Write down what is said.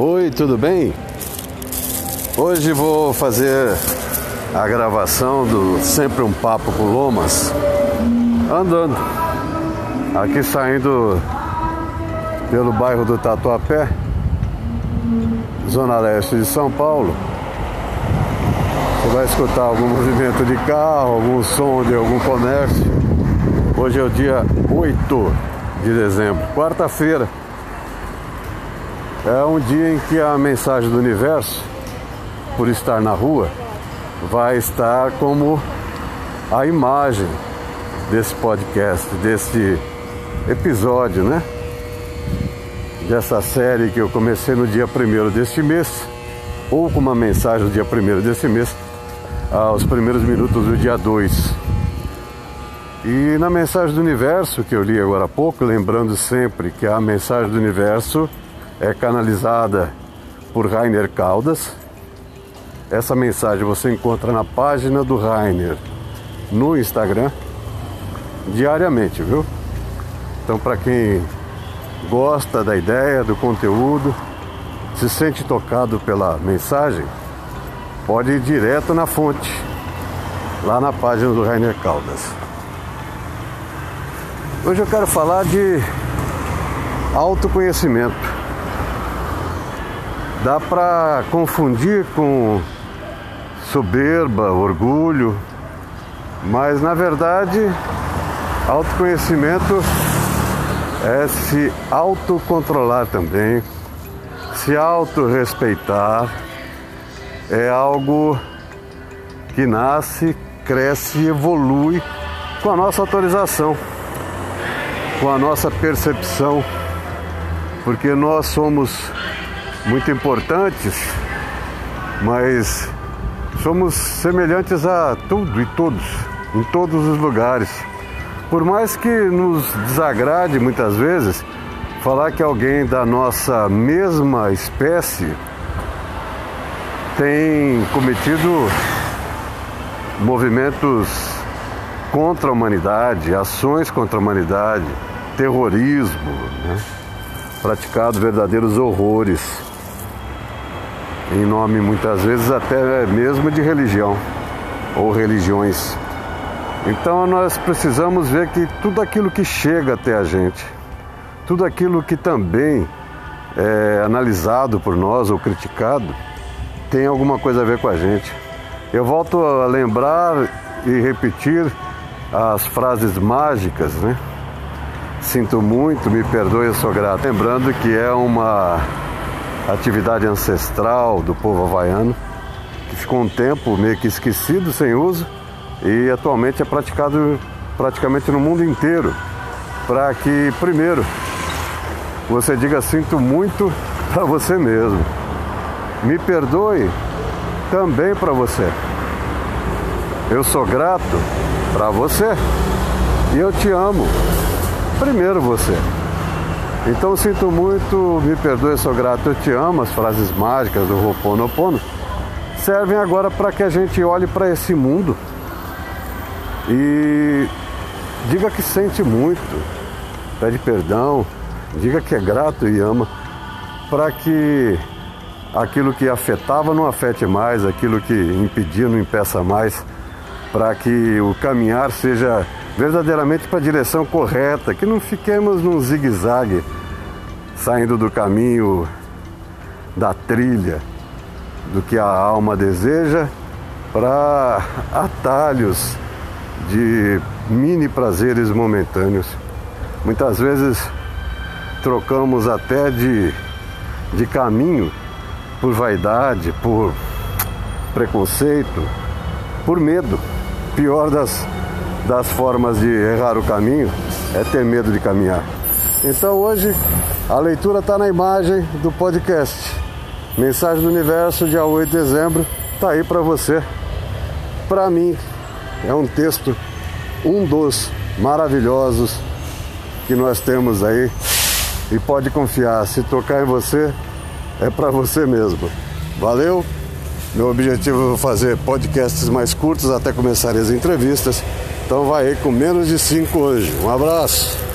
Oi, tudo bem? Hoje vou fazer a gravação do Sempre um Papo com Lomas andando aqui saindo pelo bairro do Tatuapé, zona leste de São Paulo. Você vai escutar algum movimento de carro, algum som de algum comércio. Hoje é o dia 8 de dezembro, quarta-feira. É um dia em que a mensagem do universo, por estar na rua, vai estar como a imagem desse podcast, desse episódio, né? Dessa série que eu comecei no dia 1 deste mês, ou com uma mensagem no dia 1 desse mês, aos primeiros minutos do dia 2. E na mensagem do universo que eu li agora há pouco, lembrando sempre que a mensagem do universo é canalizada por Rainer Caldas. Essa mensagem você encontra na página do Rainer no Instagram diariamente, viu? Então, para quem gosta da ideia, do conteúdo, se sente tocado pela mensagem, pode ir direto na fonte, lá na página do Rainer Caldas. Hoje eu quero falar de autoconhecimento dá para confundir com soberba, orgulho, mas na verdade, autoconhecimento é se autocontrolar também, se autorrespeitar, é algo que nasce, cresce e evolui com a nossa autorização, com a nossa percepção, porque nós somos muito importantes, mas somos semelhantes a tudo e todos, em todos os lugares. Por mais que nos desagrade muitas vezes falar que alguém da nossa mesma espécie tem cometido movimentos contra a humanidade, ações contra a humanidade, terrorismo, né? praticado verdadeiros horrores em nome muitas vezes até mesmo de religião ou religiões. Então nós precisamos ver que tudo aquilo que chega até a gente, tudo aquilo que também é analisado por nós ou criticado, tem alguma coisa a ver com a gente. Eu volto a lembrar e repetir as frases mágicas, né? Sinto muito, me perdoe, eu sou grato. Lembrando que é uma atividade ancestral do povo havaiano, que ficou um tempo meio que esquecido, sem uso, e atualmente é praticado praticamente no mundo inteiro. Para que, primeiro, você diga sinto muito para você mesmo. Me perdoe também para você. Eu sou grato para você e eu te amo. Primeiro você. Então sinto muito, me perdoe, sou grato, eu te amo, as frases mágicas do Ho'oponopono servem agora para que a gente olhe para esse mundo e diga que sente muito, pede perdão, diga que é grato e ama, para que aquilo que afetava não afete mais, aquilo que impedia não impeça mais, para que o caminhar seja verdadeiramente para a direção correta, que não fiquemos num zigue-zague saindo do caminho da trilha do que a alma deseja para atalhos de mini prazeres momentâneos. Muitas vezes trocamos até de, de caminho por vaidade, por preconceito, por medo. Pior das, das formas de errar o caminho é ter medo de caminhar. Então hoje a leitura está na imagem do podcast. Mensagem do Universo, dia 8 de dezembro, tá aí para você. Para mim, é um texto, um dos maravilhosos que nós temos aí. E pode confiar, se tocar em você, é para você mesmo. Valeu? Meu objetivo é fazer podcasts mais curtos até começarem as entrevistas. Então vai aí com menos de 5 hoje. Um abraço!